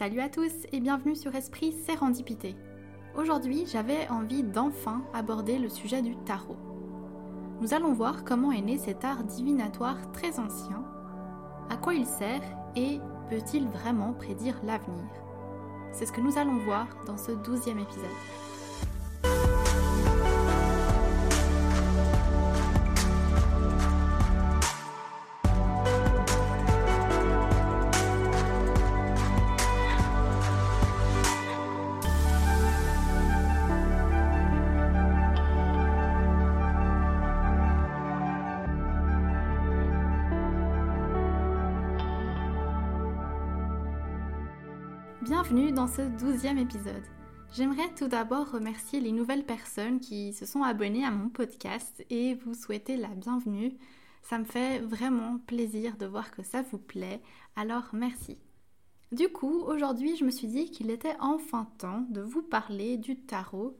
Salut à tous et bienvenue sur Esprit Sérendipité. Aujourd'hui, j'avais envie d'enfin aborder le sujet du tarot. Nous allons voir comment est né cet art divinatoire très ancien, à quoi il sert et peut-il vraiment prédire l'avenir. C'est ce que nous allons voir dans ce douzième épisode. Bienvenue dans ce douzième épisode. J'aimerais tout d'abord remercier les nouvelles personnes qui se sont abonnées à mon podcast et vous souhaiter la bienvenue. Ça me fait vraiment plaisir de voir que ça vous plaît, alors merci. Du coup, aujourd'hui, je me suis dit qu'il était enfin temps de vous parler du tarot.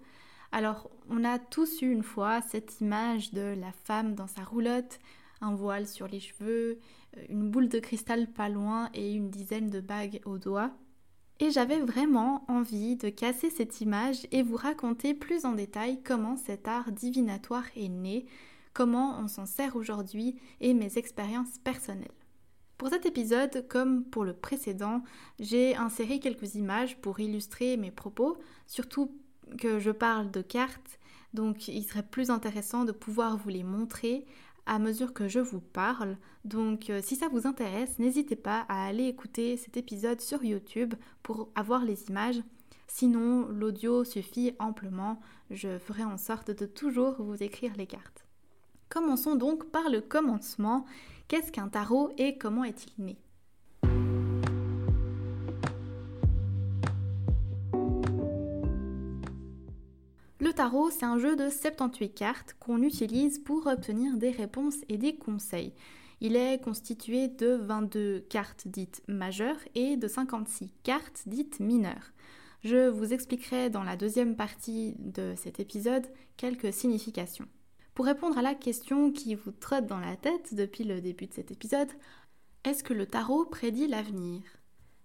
Alors, on a tous eu une fois cette image de la femme dans sa roulotte, un voile sur les cheveux, une boule de cristal pas loin et une dizaine de bagues aux doigts. Et j'avais vraiment envie de casser cette image et vous raconter plus en détail comment cet art divinatoire est né, comment on s'en sert aujourd'hui et mes expériences personnelles. Pour cet épisode, comme pour le précédent, j'ai inséré quelques images pour illustrer mes propos, surtout que je parle de cartes, donc il serait plus intéressant de pouvoir vous les montrer à mesure que je vous parle. Donc euh, si ça vous intéresse, n'hésitez pas à aller écouter cet épisode sur YouTube pour avoir les images. Sinon, l'audio suffit amplement. Je ferai en sorte de toujours vous écrire les cartes. Commençons donc par le commencement. Qu'est-ce qu'un tarot et comment est-il né? Le tarot, c'est un jeu de 78 cartes qu'on utilise pour obtenir des réponses et des conseils. Il est constitué de 22 cartes dites majeures et de 56 cartes dites mineures. Je vous expliquerai dans la deuxième partie de cet épisode quelques significations. Pour répondre à la question qui vous trotte dans la tête depuis le début de cet épisode, est-ce que le tarot prédit l'avenir?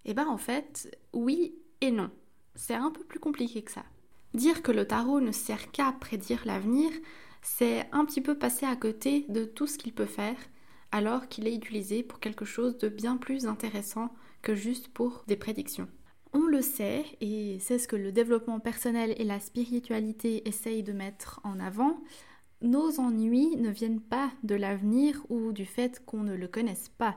Eh bien en fait, oui et non. C'est un peu plus compliqué que ça. Dire que le tarot ne sert qu'à prédire l'avenir, c'est un petit peu passer à côté de tout ce qu'il peut faire, alors qu'il est utilisé pour quelque chose de bien plus intéressant que juste pour des prédictions. On le sait, et c'est ce que le développement personnel et la spiritualité essayent de mettre en avant, nos ennuis ne viennent pas de l'avenir ou du fait qu'on ne le connaisse pas.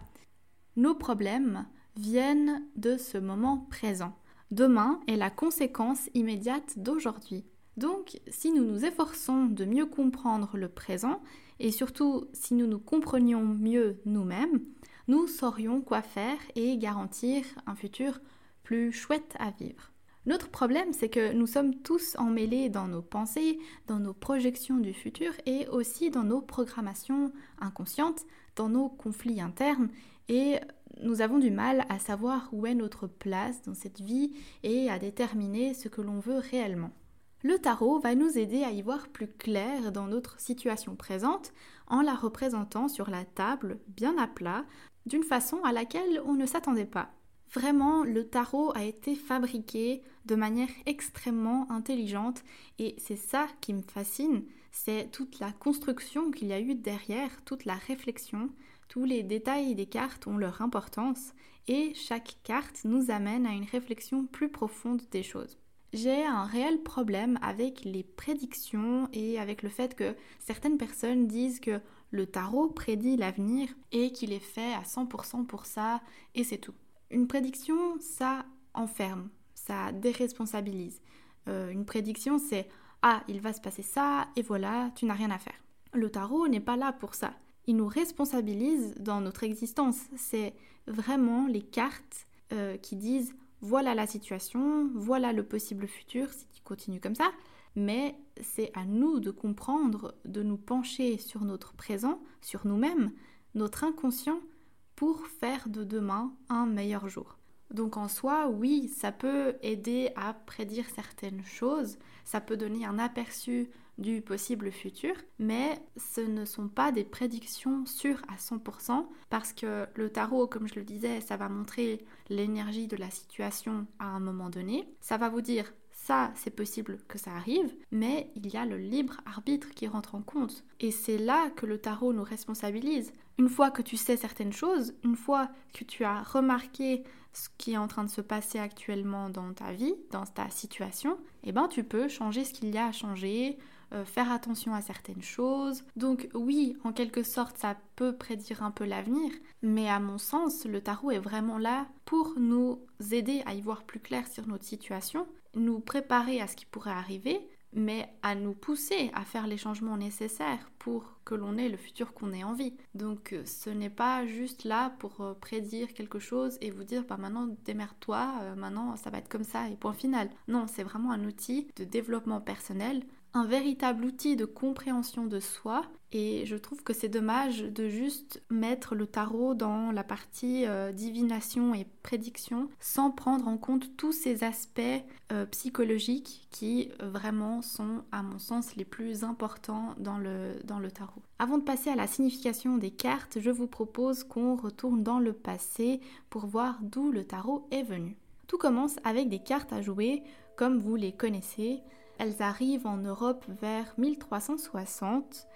Nos problèmes viennent de ce moment présent. Demain est la conséquence immédiate d'aujourd'hui. Donc, si nous nous efforçons de mieux comprendre le présent, et surtout si nous nous comprenions mieux nous-mêmes, nous saurions quoi faire et garantir un futur plus chouette à vivre. Notre problème, c'est que nous sommes tous emmêlés dans nos pensées, dans nos projections du futur et aussi dans nos programmations inconscientes, dans nos conflits internes et nous avons du mal à savoir où est notre place dans cette vie et à déterminer ce que l'on veut réellement. Le tarot va nous aider à y voir plus clair dans notre situation présente en la représentant sur la table, bien à plat, d'une façon à laquelle on ne s'attendait pas. Vraiment, le tarot a été fabriqué de manière extrêmement intelligente et c'est ça qui me fascine, c'est toute la construction qu'il y a eu derrière, toute la réflexion, tous les détails des cartes ont leur importance et chaque carte nous amène à une réflexion plus profonde des choses. J'ai un réel problème avec les prédictions et avec le fait que certaines personnes disent que le tarot prédit l'avenir et qu'il est fait à 100% pour ça et c'est tout. Une prédiction, ça enferme, ça déresponsabilise. Euh, une prédiction, c'est ah, il va se passer ça et voilà, tu n'as rien à faire. Le tarot n'est pas là pour ça il nous responsabilise dans notre existence. C'est vraiment les cartes euh, qui disent voilà la situation, voilà le possible futur si tu continues comme ça, mais c'est à nous de comprendre, de nous pencher sur notre présent, sur nous-mêmes, notre inconscient, pour faire de demain un meilleur jour. Donc en soi, oui, ça peut aider à prédire certaines choses, ça peut donner un aperçu du possible futur, mais ce ne sont pas des prédictions sûres à 100% parce que le tarot, comme je le disais, ça va montrer l'énergie de la situation à un moment donné. Ça va vous dire ça, c'est possible que ça arrive, mais il y a le libre arbitre qui rentre en compte. Et c'est là que le tarot nous responsabilise. Une fois que tu sais certaines choses, une fois que tu as remarqué ce qui est en train de se passer actuellement dans ta vie, dans ta situation, eh ben tu peux changer ce qu'il y a à changer, euh, faire attention à certaines choses. Donc oui, en quelque sorte, ça peut prédire un peu l'avenir, mais à mon sens, le tarot est vraiment là pour nous aider à y voir plus clair sur notre situation nous préparer à ce qui pourrait arriver, mais à nous pousser à faire les changements nécessaires pour que l'on ait le futur qu'on ait envie. Donc euh, ce n'est pas juste là pour euh, prédire quelque chose et vous dire bah maintenant démerde-toi, euh, maintenant ça va être comme ça et point final. Non, c'est vraiment un outil de développement personnel un véritable outil de compréhension de soi et je trouve que c'est dommage de juste mettre le tarot dans la partie euh, divination et prédiction sans prendre en compte tous ces aspects euh, psychologiques qui euh, vraiment sont à mon sens les plus importants dans le, dans le tarot. Avant de passer à la signification des cartes, je vous propose qu'on retourne dans le passé pour voir d'où le tarot est venu. Tout commence avec des cartes à jouer comme vous les connaissez. Elles arrivent en Europe vers 1360.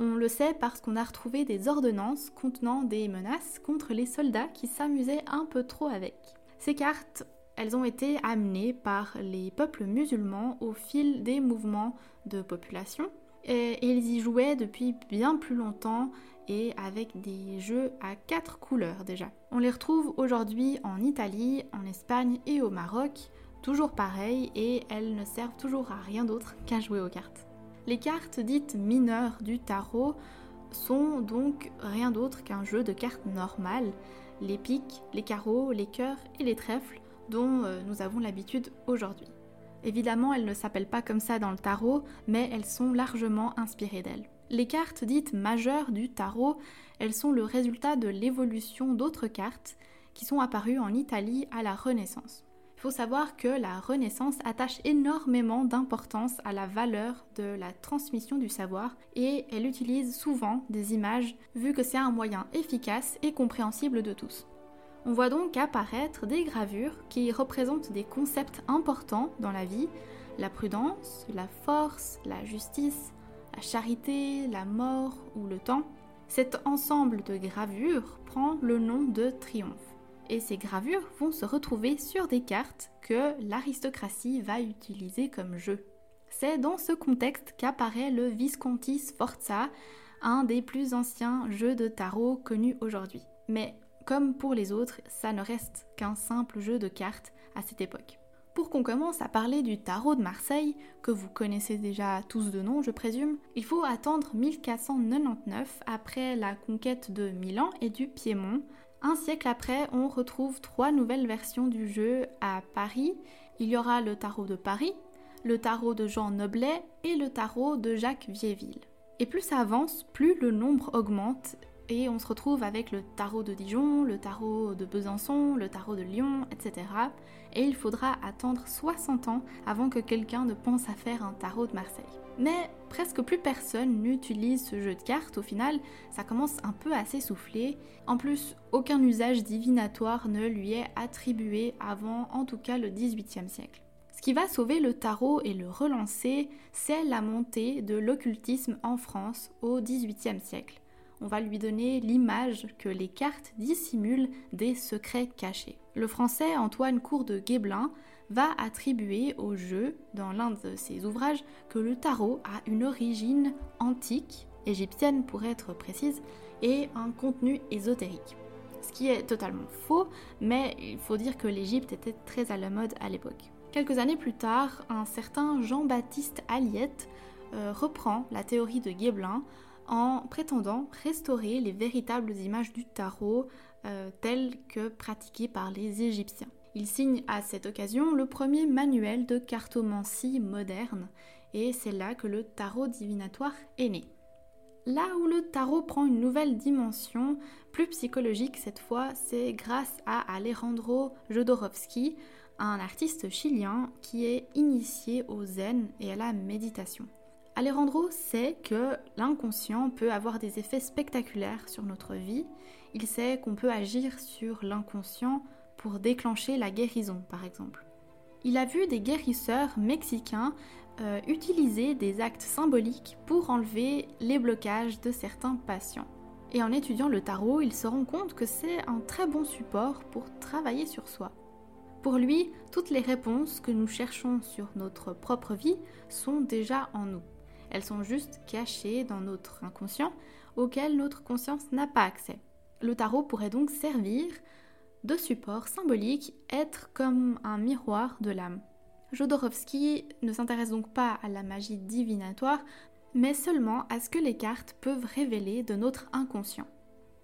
On le sait parce qu'on a retrouvé des ordonnances contenant des menaces contre les soldats qui s'amusaient un peu trop avec. Ces cartes, elles ont été amenées par les peuples musulmans au fil des mouvements de population et ils y jouaient depuis bien plus longtemps et avec des jeux à quatre couleurs déjà. On les retrouve aujourd'hui en Italie, en Espagne et au Maroc, toujours pareil et elles ne servent toujours à rien d'autre qu'à jouer aux cartes. Les cartes dites mineures du tarot sont donc rien d'autre qu'un jeu de cartes normal, les piques, les carreaux, les cœurs et les trèfles dont euh, nous avons l'habitude aujourd'hui. Évidemment, elles ne s'appellent pas comme ça dans le tarot, mais elles sont largement inspirées d'elles. Les cartes dites majeures du tarot, elles sont le résultat de l'évolution d'autres cartes qui sont apparues en Italie à la Renaissance. Il faut savoir que la Renaissance attache énormément d'importance à la valeur de la transmission du savoir et elle utilise souvent des images vu que c'est un moyen efficace et compréhensible de tous. On voit donc apparaître des gravures qui représentent des concepts importants dans la vie, la prudence, la force, la justice, la charité, la mort ou le temps. Cet ensemble de gravures prend le nom de triomphe et ces gravures vont se retrouver sur des cartes que l'aristocratie va utiliser comme jeu. C'est dans ce contexte qu'apparaît le Visconti Sforza, un des plus anciens jeux de tarot connus aujourd'hui. Mais comme pour les autres, ça ne reste qu'un simple jeu de cartes à cette époque. Pour qu'on commence à parler du tarot de Marseille, que vous connaissez déjà tous de nom je présume, il faut attendre 1499 après la conquête de Milan et du Piémont, un siècle après, on retrouve trois nouvelles versions du jeu à Paris. Il y aura le tarot de Paris, le tarot de Jean Noblet et le tarot de Jacques Vieilleville. Et plus ça avance, plus le nombre augmente et on se retrouve avec le tarot de Dijon, le tarot de Besançon, le tarot de Lyon, etc. Et il faudra attendre 60 ans avant que quelqu'un ne pense à faire un tarot de Marseille. Mais presque plus personne n'utilise ce jeu de cartes au final, ça commence un peu à s'essouffler. En plus, aucun usage divinatoire ne lui est attribué avant en tout cas le XVIIIe siècle. Ce qui va sauver le tarot et le relancer, c'est la montée de l'occultisme en France au XVIIIe siècle. On va lui donner l'image que les cartes dissimulent des secrets cachés. Le français Antoine Cour de Guéblin va attribuer au jeu, dans l'un de ses ouvrages, que le tarot a une origine antique, égyptienne pour être précise, et un contenu ésotérique. Ce qui est totalement faux, mais il faut dire que l'Égypte était très à la mode à l'époque. Quelques années plus tard, un certain Jean-Baptiste Aliette euh, reprend la théorie de Guéblin en prétendant restaurer les véritables images du tarot euh, telles que pratiquées par les Égyptiens. Il signe à cette occasion le premier manuel de cartomancie moderne, et c'est là que le tarot divinatoire est né. Là où le tarot prend une nouvelle dimension, plus psychologique cette fois, c'est grâce à Alejandro Jodorowsky, un artiste chilien qui est initié au zen et à la méditation. Alejandro sait que l'inconscient peut avoir des effets spectaculaires sur notre vie. Il sait qu'on peut agir sur l'inconscient pour déclencher la guérison, par exemple. Il a vu des guérisseurs mexicains euh, utiliser des actes symboliques pour enlever les blocages de certains patients. Et en étudiant le tarot, il se rend compte que c'est un très bon support pour travailler sur soi. Pour lui, toutes les réponses que nous cherchons sur notre propre vie sont déjà en nous. Elles sont juste cachées dans notre inconscient auquel notre conscience n'a pas accès. Le tarot pourrait donc servir de support symbolique, être comme un miroir de l'âme. Jodorowsky ne s'intéresse donc pas à la magie divinatoire, mais seulement à ce que les cartes peuvent révéler de notre inconscient.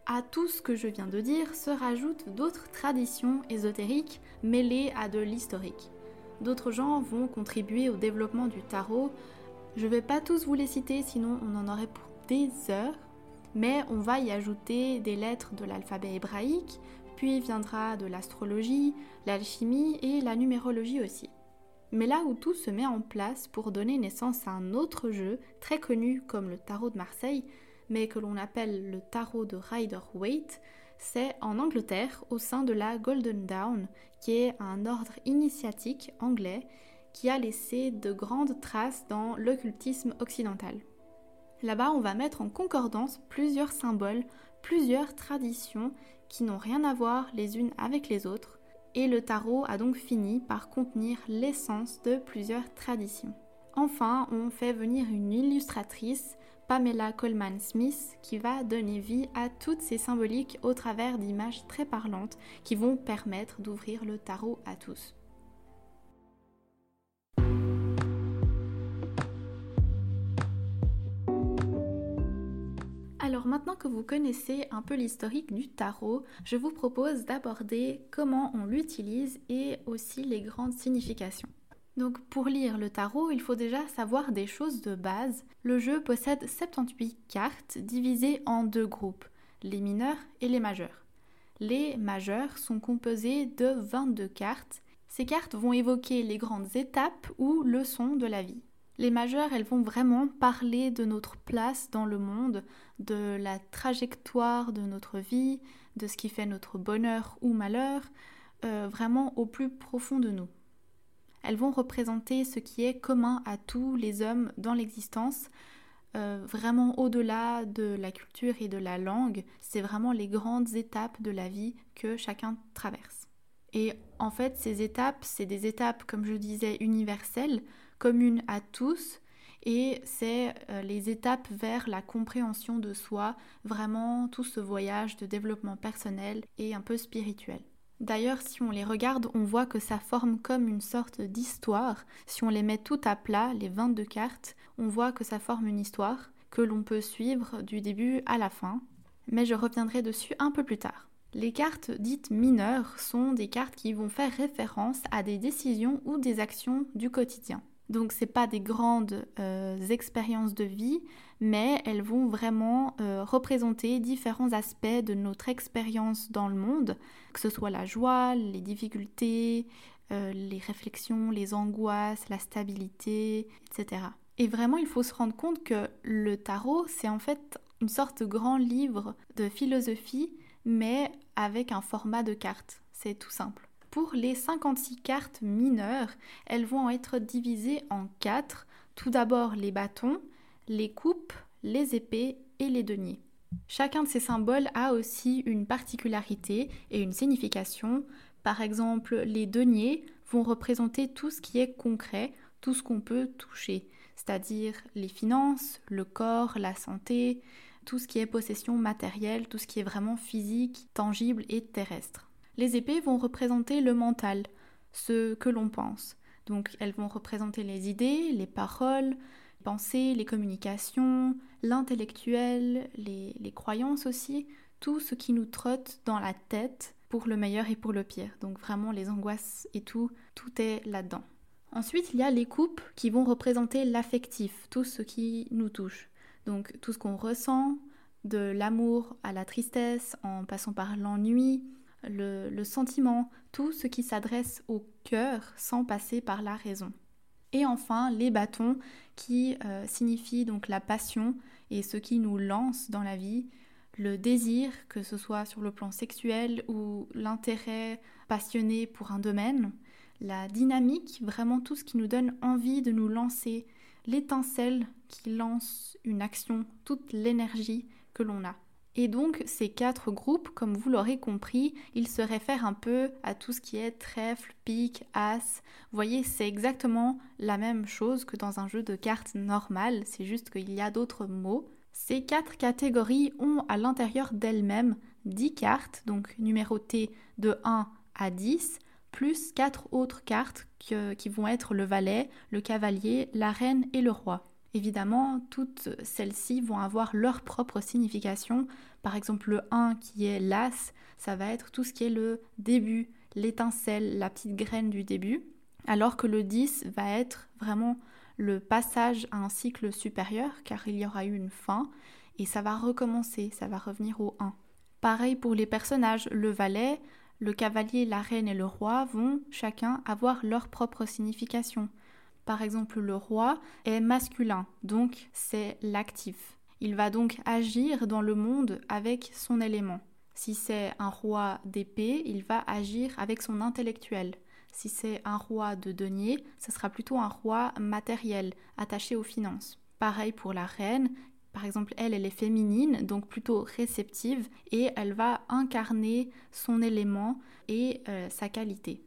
À tout ce que je viens de dire se rajoutent d'autres traditions ésotériques mêlées à de l'historique. D'autres gens vont contribuer au développement du tarot. Je ne vais pas tous vous les citer, sinon on en aurait pour des heures, mais on va y ajouter des lettres de l'alphabet hébraïque, puis viendra de l'astrologie, l'alchimie et la numérologie aussi. Mais là où tout se met en place pour donner naissance à un autre jeu très connu comme le tarot de Marseille, mais que l'on appelle le tarot de Rider-Waite, c'est en Angleterre au sein de la Golden Dawn, qui est un ordre initiatique anglais qui a laissé de grandes traces dans l'occultisme occidental. Là-bas, on va mettre en concordance plusieurs symboles, plusieurs traditions qui n'ont rien à voir les unes avec les autres, et le tarot a donc fini par contenir l'essence de plusieurs traditions. Enfin, on fait venir une illustratrice, Pamela Coleman Smith, qui va donner vie à toutes ces symboliques au travers d'images très parlantes qui vont permettre d'ouvrir le tarot à tous. Alors maintenant que vous connaissez un peu l'historique du tarot, je vous propose d'aborder comment on l'utilise et aussi les grandes significations. Donc pour lire le tarot, il faut déjà savoir des choses de base. Le jeu possède 78 cartes divisées en deux groupes, les mineurs et les majeurs. Les majeurs sont composés de 22 cartes. Ces cartes vont évoquer les grandes étapes ou leçons de la vie. Les majeures, elles vont vraiment parler de notre place dans le monde, de la trajectoire de notre vie, de ce qui fait notre bonheur ou malheur, euh, vraiment au plus profond de nous. Elles vont représenter ce qui est commun à tous les hommes dans l'existence, euh, vraiment au-delà de la culture et de la langue. C'est vraiment les grandes étapes de la vie que chacun traverse. Et en fait, ces étapes, c'est des étapes, comme je disais, universelles commune à tous et c'est euh, les étapes vers la compréhension de soi, vraiment tout ce voyage de développement personnel et un peu spirituel. D'ailleurs, si on les regarde, on voit que ça forme comme une sorte d'histoire. Si on les met tout à plat, les 22 cartes, on voit que ça forme une histoire que l'on peut suivre du début à la fin. Mais je reviendrai dessus un peu plus tard. Les cartes dites mineures sont des cartes qui vont faire référence à des décisions ou des actions du quotidien. Donc ce pas des grandes euh, expériences de vie, mais elles vont vraiment euh, représenter différents aspects de notre expérience dans le monde, que ce soit la joie, les difficultés, euh, les réflexions, les angoisses, la stabilité, etc. Et vraiment, il faut se rendre compte que le tarot, c'est en fait une sorte de grand livre de philosophie, mais avec un format de carte. C'est tout simple. Pour les 56 cartes mineures, elles vont être divisées en quatre. Tout d'abord les bâtons, les coupes, les épées et les deniers. Chacun de ces symboles a aussi une particularité et une signification. Par exemple, les deniers vont représenter tout ce qui est concret, tout ce qu'on peut toucher, c'est-à-dire les finances, le corps, la santé, tout ce qui est possession matérielle, tout ce qui est vraiment physique, tangible et terrestre. Les épées vont représenter le mental, ce que l'on pense. Donc elles vont représenter les idées, les paroles, les pensées, les communications, l'intellectuel, les, les croyances aussi, tout ce qui nous trotte dans la tête pour le meilleur et pour le pire. Donc vraiment les angoisses et tout, tout est là-dedans. Ensuite, il y a les coupes qui vont représenter l'affectif, tout ce qui nous touche. Donc tout ce qu'on ressent, de l'amour à la tristesse, en passant par l'ennui, le, sentiment, tout ce qui s'adresse au cœur sans passer par la raison. Et enfin, les bâtons qui euh, signifient donc la passion et ce qui nous lance dans la vie, le désir, que ce soit sur le plan sexuel ou l'intérêt passionné pour un domaine, la dynamique, vraiment tout ce qui nous donne envie de nous lancer, l'étincelle qui lance une action, toute l'énergie que l'on a. Et donc ces quatre groupes, comme vous l'aurez compris, ils se réfèrent un peu à tout ce qui est trèfle, pique, as. Vous voyez, c'est exactement la même chose que dans un jeu de cartes normal, c'est juste qu'il y a d'autres mots. Ces quatre catégories ont à l'intérieur d'elles-mêmes 10 cartes, donc numérotées de 1 à 10, plus quatre autres cartes qui vont être le valet, le cavalier, la reine et le roi. Évidemment, toutes celles-ci vont avoir leur propre signification. Par exemple, le 1 qui est l'as, ça va être tout ce qui est le début, l'étincelle, la petite graine du début, alors que le 10 va être vraiment le passage à un cycle supérieur, car il y aura eu une fin, et ça va recommencer, ça va revenir au 1. Pareil pour les personnages, le valet, le cavalier, la reine et le roi vont chacun avoir leur propre signification. Par exemple, le roi est masculin, donc c'est l'actif. Il va donc agir dans le monde avec son élément. Si c'est un roi d'épée, il va agir avec son intellectuel. Si c'est un roi de denier, ce sera plutôt un roi matériel, attaché aux finances. Pareil pour la reine, par exemple, elle, elle est féminine, donc plutôt réceptive, et elle va incarner son élément et euh, sa qualité.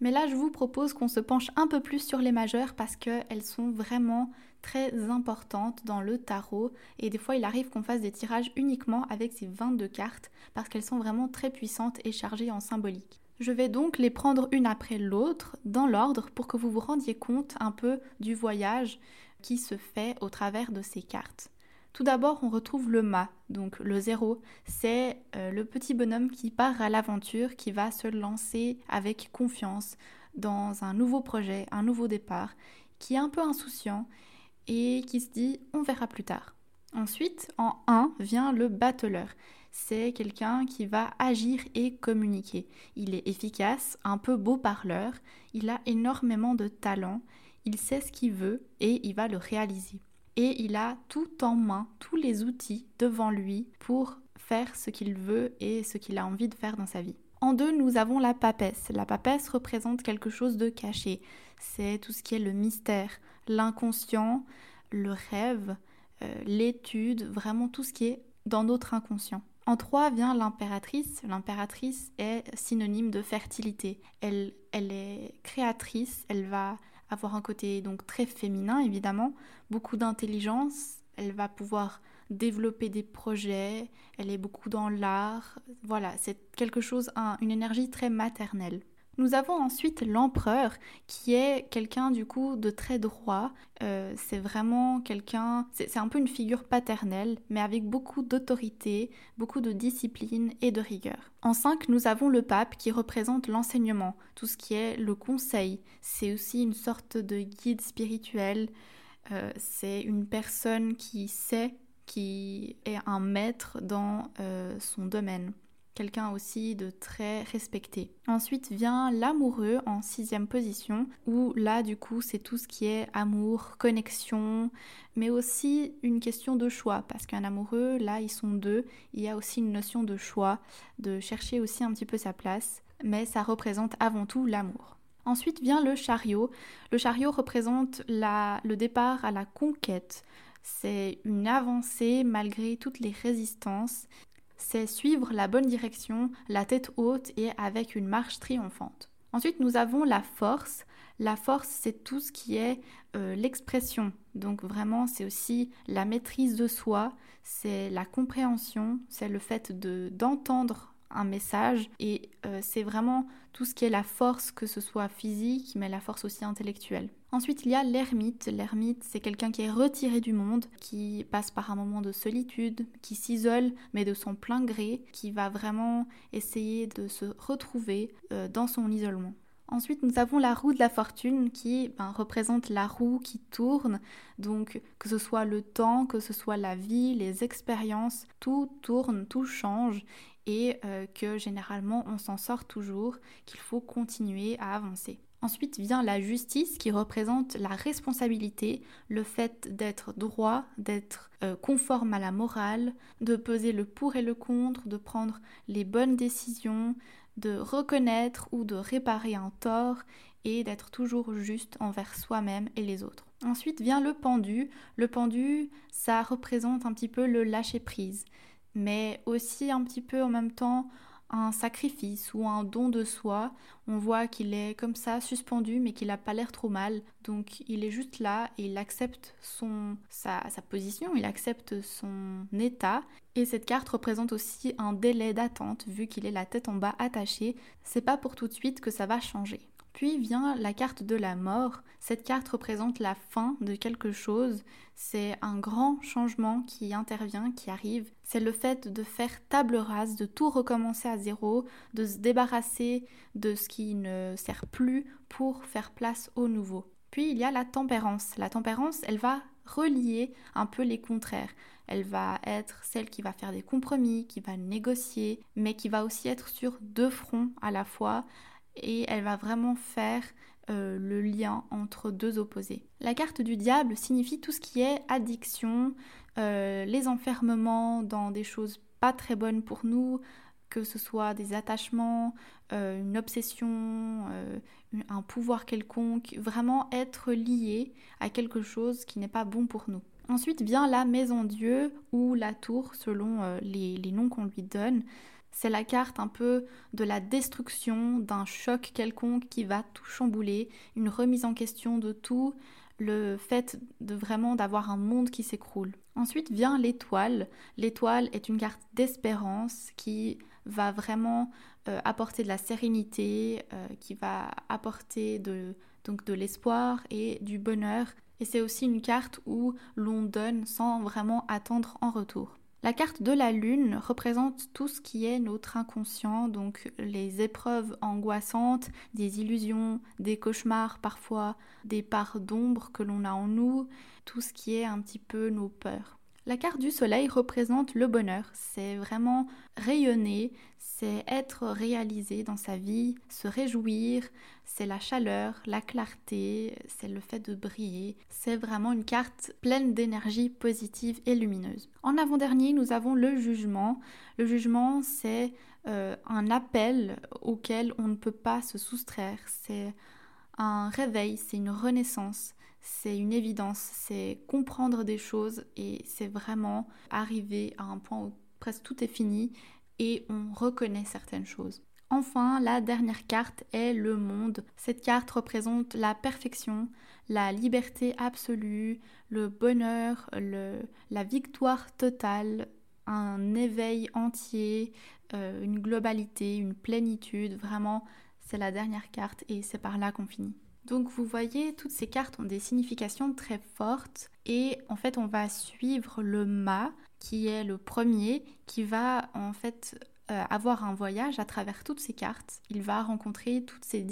Mais là, je vous propose qu'on se penche un peu plus sur les majeures parce qu'elles sont vraiment très importantes dans le tarot et des fois il arrive qu'on fasse des tirages uniquement avec ces 22 cartes parce qu'elles sont vraiment très puissantes et chargées en symbolique. Je vais donc les prendre une après l'autre dans l'ordre pour que vous vous rendiez compte un peu du voyage qui se fait au travers de ces cartes. Tout d'abord, on retrouve le mât, donc le zéro. C'est euh, le petit bonhomme qui part à l'aventure, qui va se lancer avec confiance dans un nouveau projet, un nouveau départ, qui est un peu insouciant et qui se dit on verra plus tard. Ensuite, en 1 vient le battleur. C'est quelqu'un qui va agir et communiquer. Il est efficace, un peu beau parleur, il a énormément de talent, il sait ce qu'il veut et il va le réaliser et il a tout en main, tous les outils devant lui pour faire ce qu'il veut et ce qu'il a envie de faire dans sa vie. En deux, nous avons la papesse. La papesse représente quelque chose de caché. C'est tout ce qui est le mystère, l'inconscient, le rêve, euh, l'étude, vraiment tout ce qui est dans notre inconscient. En trois vient l'impératrice. L'impératrice est synonyme de fertilité. Elle, elle est créatrice, elle va avoir un côté donc très féminin évidemment, beaucoup d'intelligence, elle va pouvoir développer des projets, elle est beaucoup dans l'art, voilà, c'est quelque chose, une énergie très maternelle. Nous avons ensuite l'empereur qui est quelqu'un du coup de très droit. Euh, c'est vraiment quelqu'un, c'est un peu une figure paternelle, mais avec beaucoup d'autorité, beaucoup de discipline et de rigueur. En 5, nous avons le pape qui représente l'enseignement, tout ce qui est le conseil. C'est aussi une sorte de guide spirituel. Euh, c'est une personne qui sait, qui est un maître dans euh, son domaine quelqu'un aussi de très respecté. Ensuite vient l'amoureux en sixième position, où là du coup c'est tout ce qui est amour, connexion, mais aussi une question de choix, parce qu'un amoureux, là ils sont deux, il y a aussi une notion de choix, de chercher aussi un petit peu sa place, mais ça représente avant tout l'amour. Ensuite vient le chariot. Le chariot représente le départ à la conquête. C'est une avancée malgré toutes les résistances c'est suivre la bonne direction, la tête haute et avec une marche triomphante. Ensuite, nous avons la force. La force, c'est tout ce qui est euh, l'expression. Donc vraiment, c'est aussi la maîtrise de soi, c'est la compréhension, c'est le fait de d'entendre un message et euh, c'est vraiment tout ce qui est la force, que ce soit physique, mais la force aussi intellectuelle. Ensuite, il y a l'ermite. L'ermite, c'est quelqu'un qui est retiré du monde, qui passe par un moment de solitude, qui s'isole, mais de son plein gré, qui va vraiment essayer de se retrouver euh, dans son isolement. Ensuite, nous avons la roue de la fortune qui ben, représente la roue qui tourne. Donc, que ce soit le temps, que ce soit la vie, les expériences, tout tourne, tout change et euh, que généralement on s'en sort toujours, qu'il faut continuer à avancer. Ensuite vient la justice qui représente la responsabilité, le fait d'être droit, d'être euh, conforme à la morale, de peser le pour et le contre, de prendre les bonnes décisions, de reconnaître ou de réparer un tort et d'être toujours juste envers soi-même et les autres. Ensuite vient le pendu. Le pendu, ça représente un petit peu le lâcher-prise, mais aussi un petit peu en même temps un sacrifice ou un don de soi. On voit qu'il est comme ça suspendu mais qu'il n'a pas l'air trop mal. Donc il est juste là et il accepte son, sa, sa position, il accepte son état. Et cette carte représente aussi un délai d'attente vu qu'il est la tête en bas attachée. C'est pas pour tout de suite que ça va changer. Puis vient la carte de la mort. Cette carte représente la fin de quelque chose. C'est un grand changement qui intervient, qui arrive. C'est le fait de faire table rase, de tout recommencer à zéro, de se débarrasser de ce qui ne sert plus pour faire place au nouveau. Puis il y a la tempérance. La tempérance, elle va relier un peu les contraires. Elle va être celle qui va faire des compromis, qui va négocier, mais qui va aussi être sur deux fronts à la fois, et elle va vraiment faire euh, le lien entre deux opposés. La carte du diable signifie tout ce qui est addiction, euh, les enfermements dans des choses pas très bonnes pour nous, que ce soit des attachements, euh, une obsession, un pouvoir quelconque, vraiment être lié à quelque chose qui n'est pas bon pour nous. Ensuite vient la maison Dieu ou la tour selon les noms qu'on lui donne. C'est la carte un peu de la destruction, d'un choc quelconque qui va tout chambouler, une remise en question de tout, le fait de vraiment d'avoir un monde qui s'écroule. Ensuite vient l'étoile. L'étoile est une carte d'espérance qui va vraiment euh, apporter de la sérénité, euh, qui va apporter donc de l'espoir et du bonheur. Et c'est aussi une carte où l'on donne sans vraiment attendre en retour. La carte de la lune représente tout ce qui est notre inconscient, donc les épreuves angoissantes, des illusions, des cauchemars parfois, des parts d'ombre que l'on a en nous, tout ce qui est un petit peu nos peurs. La carte du soleil représente le bonheur, c'est vraiment rayonner, c'est être réalisé dans sa vie, se réjouir, c'est la chaleur, la clarté, c'est le fait de briller, c'est vraiment une carte pleine d'énergie positive et lumineuse. En avant-dernier, nous avons le jugement. Le jugement, c'est euh, un appel auquel on ne peut pas se soustraire, c'est un réveil, c'est une renaissance c'est une évidence, c'est comprendre des choses et c'est vraiment arriver à un point où presque tout est fini et on reconnaît certaines choses. Enfin, la dernière carte est le monde. Cette carte représente la perfection, la liberté absolue, le bonheur, la victoire totale, un éveil entier, euh, une globalité, une plénitude. Vraiment, c'est la dernière carte et c'est par là qu'on finit. Donc vous voyez, toutes ces cartes ont des significations très fortes et en fait on va suivre le mât qui est le premier qui va en fait euh, avoir un voyage à travers toutes ces cartes. Il va rencontrer toutes ces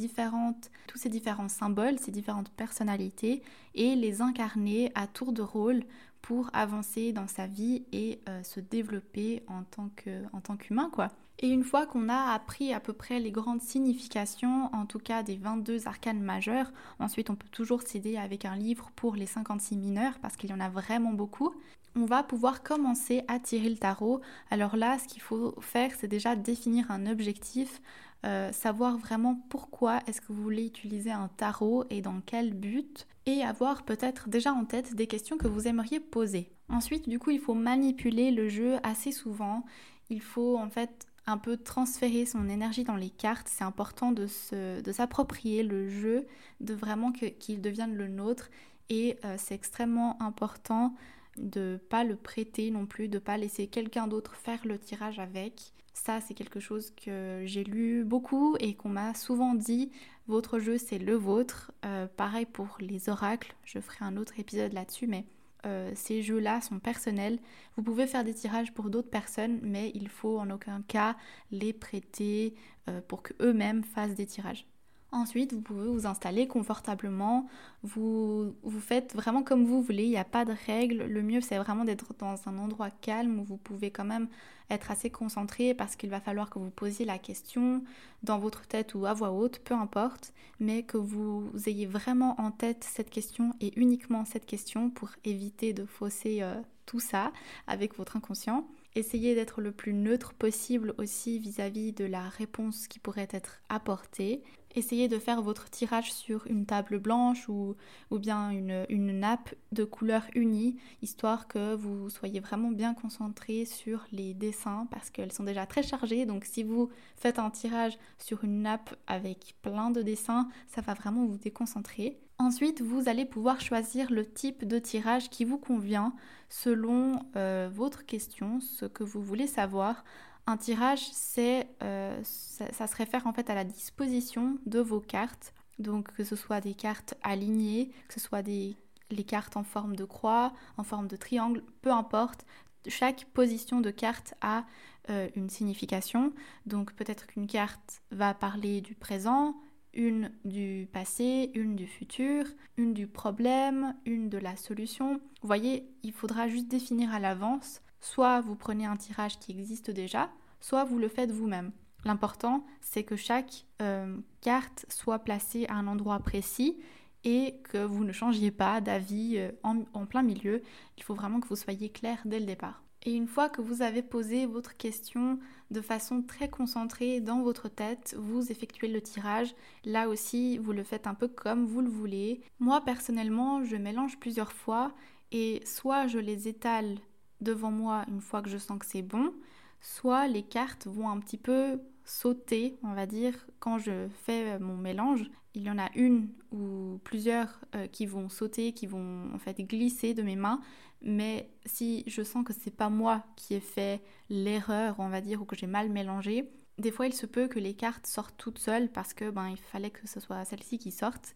tous ces différents symboles, ces différentes personnalités et les incarner à tour de rôle pour avancer dans sa vie et euh, se développer en tant qu'humain quoi. Et une fois qu'on a appris à peu près les grandes significations, en tout cas des 22 arcanes majeures, ensuite on peut toujours s'aider avec un livre pour les 56 mineurs parce qu'il y en a vraiment beaucoup, on va pouvoir commencer à tirer le tarot. Alors là, ce qu'il faut faire, c'est déjà définir un objectif, euh, savoir vraiment pourquoi est-ce que vous voulez utiliser un tarot et dans quel but, et avoir peut-être déjà en tête des questions que vous aimeriez poser. Ensuite, du coup, il faut manipuler le jeu assez souvent. Il faut en fait un peu transférer son énergie dans les cartes. C'est important de, s'approprier le jeu, de vraiment qu'il devienne le nôtre. Et euh, c'est extrêmement important de pas le prêter non plus, de pas laisser quelqu'un d'autre faire le tirage avec. Ça, c'est quelque chose que j'ai lu beaucoup et qu'on m'a souvent dit. Votre jeu, c'est le vôtre. Euh, pareil pour les oracles. Je ferai un autre épisode là-dessus, mais euh, ces jeux-là sont personnels. Vous pouvez faire des tirages pour d'autres personnes, mais il faut en aucun cas les prêter euh, pour qu'eux-mêmes fassent des tirages. Ensuite, vous pouvez vous installer confortablement. Vous, vous faites vraiment comme vous voulez. Il n'y a pas de règles. Le mieux, c'est vraiment d'être dans un endroit calme où vous pouvez quand même être assez concentré parce qu'il va falloir que vous posiez la question dans votre tête ou à voix haute, peu importe, mais que vous ayez vraiment en tête cette question et uniquement cette question pour éviter de fausser euh, tout ça avec votre inconscient. Essayez d'être le plus neutre possible aussi vis-à-vis de la réponse qui pourrait être apportée. Essayez de faire votre tirage sur une table blanche ou, bien une, une, nappe de couleur unie, histoire que vous soyez vraiment bien concentré sur les dessins parce qu'elles sont déjà très chargées. Donc si vous faites un tirage sur une nappe avec plein de dessins, ça va vraiment vous déconcentrer. Ensuite, vous allez pouvoir choisir le type de tirage qui vous convient selon euh, votre question, ce que vous voulez savoir. Un tirage, c'est, euh, ça, se réfère en fait à la disposition de vos cartes. Donc que ce soit des cartes alignées, que ce soit des, les cartes en forme de croix, en forme de triangle, peu importe. Chaque position de carte a euh, une signification. Donc peut-être qu'une carte va parler du présent, une du passé, une du futur, une du problème, une de la solution. Vous voyez, il faudra juste définir à l'avance. Soit vous prenez un tirage qui existe déjà, soit vous le faites vous-même. L'important, c'est que chaque euh, carte soit placée à un endroit précis et que vous ne changiez pas d'avis euh, en plein milieu. Il faut vraiment que vous soyez clair dès le départ. Et une fois que vous avez posé votre question de façon très concentrée dans votre tête, vous effectuez le tirage. Là aussi, vous le faites un peu comme vous le voulez. Moi, personnellement, je mélange plusieurs fois et soit je les étale devant moi une fois que je sens que c'est bon, soit les cartes vont un petit peu sauter, on va dire, quand je fais mon mélange. Il y en a une ou plusieurs euh, qui vont sauter, qui vont en fait glisser de mes mains, mais si je sens que c'est pas moi qui ai fait l'erreur, on va dire, ou que j'ai mal mélangé, des fois il se peut que les cartes sortent toutes seules parce que ben il fallait que ce soit celle-ci qui sorte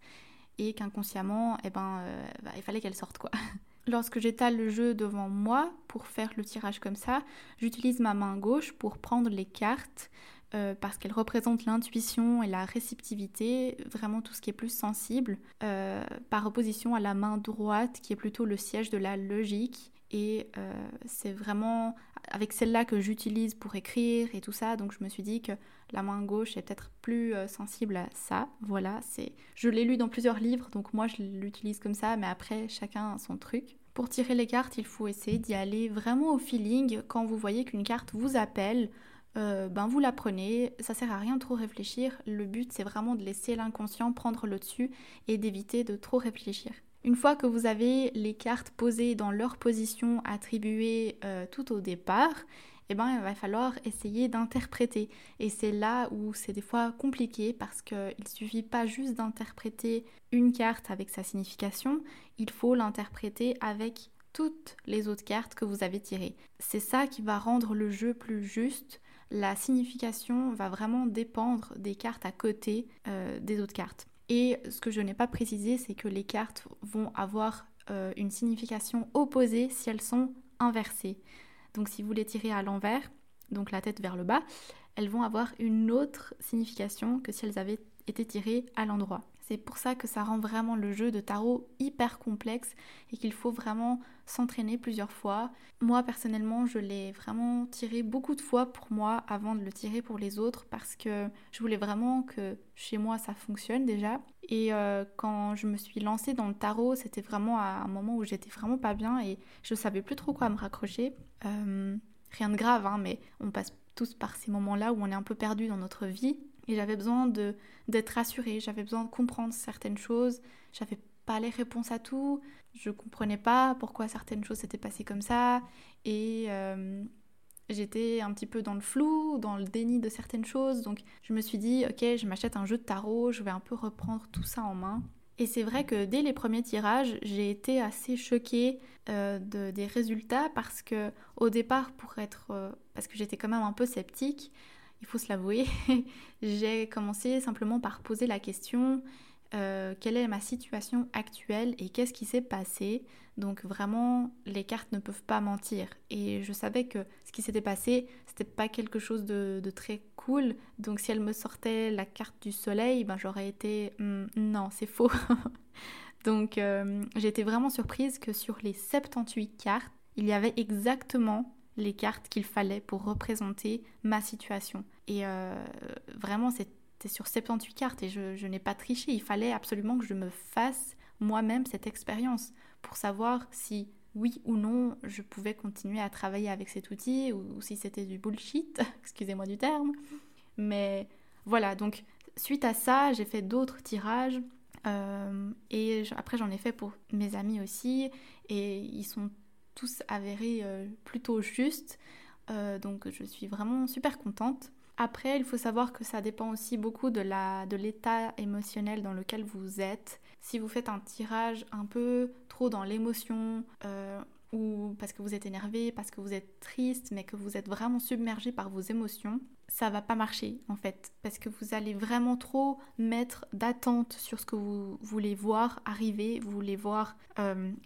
et qu'inconsciemment, eh ben, euh, bah, il fallait qu'elle sorte quoi. Lorsque j'étale le jeu devant moi pour faire le tirage comme ça, j'utilise ma main gauche pour prendre les cartes euh, parce qu'elle représente l'intuition et la réceptivité, vraiment tout ce qui est plus sensible, euh, par opposition à la main droite qui est plutôt le siège de la logique. Et euh, c'est vraiment avec celle-là que j'utilise pour écrire et tout ça, donc je me suis dit que la main gauche est peut-être plus sensible à ça. Voilà, c'est. Je l'ai lu dans plusieurs livres, donc moi je l'utilise comme ça, mais après chacun son truc. Pour tirer les cartes, il faut essayer d'y aller vraiment au feeling quand vous voyez qu'une carte vous appelle euh, ben vous la prenez, ça sert à rien de trop réfléchir, le but c'est vraiment de laisser l'inconscient prendre le dessus et d'éviter de trop réfléchir. Une fois que vous avez les cartes posées dans leur position attribuée euh, tout au départ, eh ben, il va falloir essayer d'interpréter. Et c'est là où c'est des fois compliqué parce qu'il ne suffit pas juste d'interpréter une carte avec sa signification, il faut l'interpréter avec toutes les autres cartes que vous avez tirées. C'est ça qui va rendre le jeu plus juste la signification va vraiment dépendre des cartes à côté euh, des autres cartes. Et ce que je n'ai pas précisé, c'est que les cartes vont avoir euh, une signification opposée si elles sont inversées. Donc si vous les tirez à l'envers, donc la tête vers le bas, elles vont avoir une autre signification que si elles avaient été tirées à l'endroit. C'est pour ça que ça rend vraiment le jeu de tarot hyper complexe et qu'il faut vraiment s'entraîner plusieurs fois. Moi personnellement, je l'ai vraiment tiré beaucoup de fois pour moi avant de le tirer pour les autres parce que je voulais vraiment que chez moi ça fonctionne déjà. Et euh, quand je me suis lancée dans le tarot, c'était vraiment à un moment où j'étais vraiment pas bien et je savais plus trop quoi me raccrocher. Euh, rien de grave, hein, mais on passe tous par ces moments-là où on est un peu perdu dans notre vie et j'avais besoin de d'être rassurée, j'avais besoin de comprendre certaines choses, j'avais pas les réponses à tout, je comprenais pas pourquoi certaines choses s'étaient passées comme ça. Et euh, j'étais un petit peu dans le flou, dans le déni de certaines choses. Donc je me suis dit OK, je m'achète un jeu de tarot, je vais un peu reprendre tout ça en main. Et c'est vrai que dès les premiers tirages, j'ai été assez choquée euh, des résultats parce que au départ, pour être, euh, parce que j'étais quand même un peu sceptique, il faut se l'avouer, j'ai commencé simplement par poser la question euh, quelle est ma situation actuelle et qu'est-ce qui s'est passé? Donc vraiment, les cartes ne peuvent pas mentir. Et je savais que ce qui s'était passé, c'était pas quelque chose de, très cool. Donc si elle me sortait la carte du soleil, ben j'aurais été hmm, non, c'est faux. Donc euh, j'ai été vraiment surprise que sur les 78 cartes, il y avait exactement les cartes qu'il fallait pour représenter ma situation. Et euh, vraiment, c'était sur 78 cartes et je, n'ai pas triché. Il fallait absolument que je me fasse moi-même cette expérience pour savoir si oui ou non je pouvais continuer à travailler avec cet outil ou, si c'était du bullshit, excusez-moi du terme. Mais voilà, donc suite à ça, j'ai fait d'autres tirages. Euh, et après j'en ai fait pour mes amis aussi et ils sont tous avérés euh, plutôt justes. Donc je suis vraiment super contente. Après, il faut savoir que ça dépend aussi beaucoup de l'état de émotionnel dans lequel vous êtes. Si vous faites un tirage un peu trop dans l'émotion, euh, ou parce que vous êtes énervé, parce que vous êtes triste, mais que vous êtes vraiment submergé par vos émotions, ça va pas marcher en fait, parce que vous allez vraiment trop mettre d'attente sur ce que vous voulez voir arriver, vous voulez voir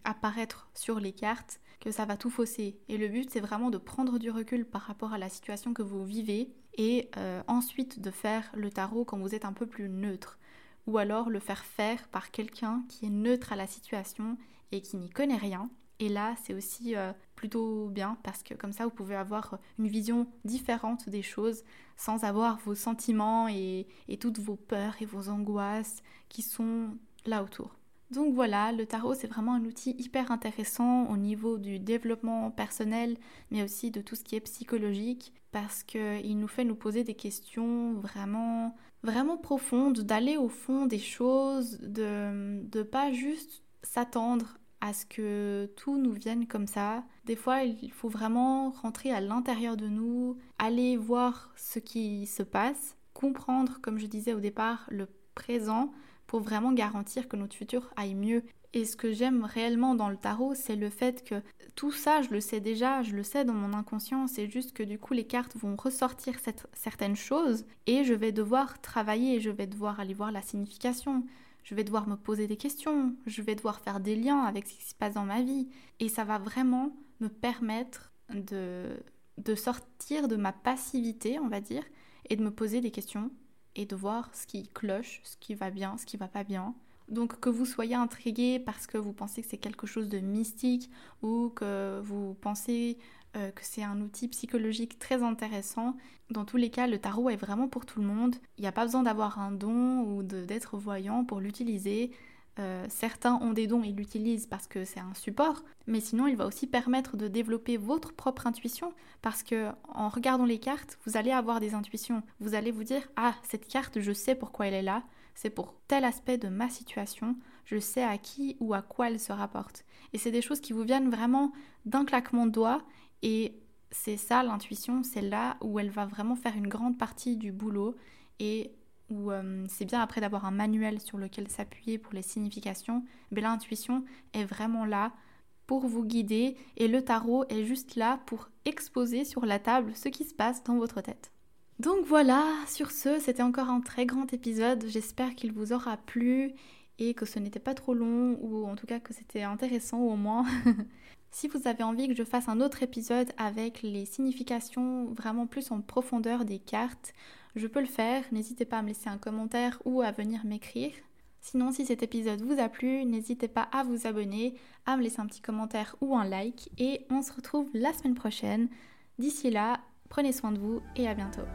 apparaître sur les cartes, que ça va tout fausser. Et le but, c'est vraiment de prendre du recul par rapport à la situation que vous vivez et euh, ensuite de faire le tarot quand vous êtes un peu plus neutre. Ou alors le faire faire par quelqu'un qui est neutre à la situation et qui n'y connaît rien. Et là, c'est aussi euh, plutôt bien parce que comme ça, vous pouvez avoir une vision différente des choses sans avoir vos sentiments et toutes vos peurs et vos angoisses qui sont là autour. Donc voilà, le tarot c'est vraiment un outil hyper intéressant au niveau du développement personnel, mais aussi de tout ce qui est psychologique, parce qu'il nous fait nous poser des questions vraiment, vraiment profondes, d'aller au fond des choses, de ne pas juste s'attendre à ce que tout nous vienne comme ça. Des fois, il faut vraiment rentrer à l'intérieur de nous, aller voir ce qui se passe, comprendre, comme je disais au départ, le présent pour vraiment garantir que notre futur aille mieux. Et ce que j'aime réellement dans le tarot, c'est le fait que tout ça, je le sais déjà, je le sais dans mon inconscient, c'est juste que du coup les cartes vont ressortir certaines choses et je vais devoir travailler, je vais devoir aller voir la signification, je vais devoir me poser des questions, je vais devoir faire des liens avec ce qui se passe dans ma vie et ça va vraiment me permettre de, de sortir de ma passivité, on va dire, et de me poser des questions et de voir ce qui cloche, ce qui va bien, ce qui va pas bien. Donc que vous soyez intrigué parce que vous pensez que c'est quelque chose de mystique ou que vous pensez euh, que c'est un outil psychologique très intéressant, dans tous les cas, le tarot est vraiment pour tout le monde. Il n'y a pas besoin d'avoir un don ou d'être voyant pour l'utiliser. Euh, certains ont des dons, ils l'utilisent parce que c'est un support, mais sinon il va aussi permettre de développer votre propre intuition parce que en regardant les cartes, vous allez avoir des intuitions. Vous allez vous dire ah cette carte, je sais pourquoi elle est là, c'est pour tel aspect de ma situation, je sais à qui ou à quoi elle se rapporte. Et c'est des choses qui vous viennent vraiment d'un claquement de doigts et c'est ça l'intuition, c'est là où elle va vraiment faire une grande partie du boulot et où euh, c'est bien après d'avoir un manuel sur lequel s'appuyer pour les significations, mais l'intuition est vraiment là pour vous guider et le tarot est juste là pour exposer sur la table ce qui se passe dans votre tête. Donc voilà, sur ce, c'était encore un très grand épisode, j'espère qu'il vous aura plu et que ce n'était pas trop long ou en tout cas que c'était intéressant au moins. si vous avez envie que je fasse un autre épisode avec les significations vraiment plus en profondeur des cartes, je peux le faire. N'hésitez pas à me laisser un commentaire ou à venir m'écrire. Sinon, si cet épisode vous a plu, n'hésitez pas à vous abonner, à me laisser un petit commentaire ou un like. Et on se retrouve la semaine prochaine. D'ici là, prenez soin de vous et à bientôt.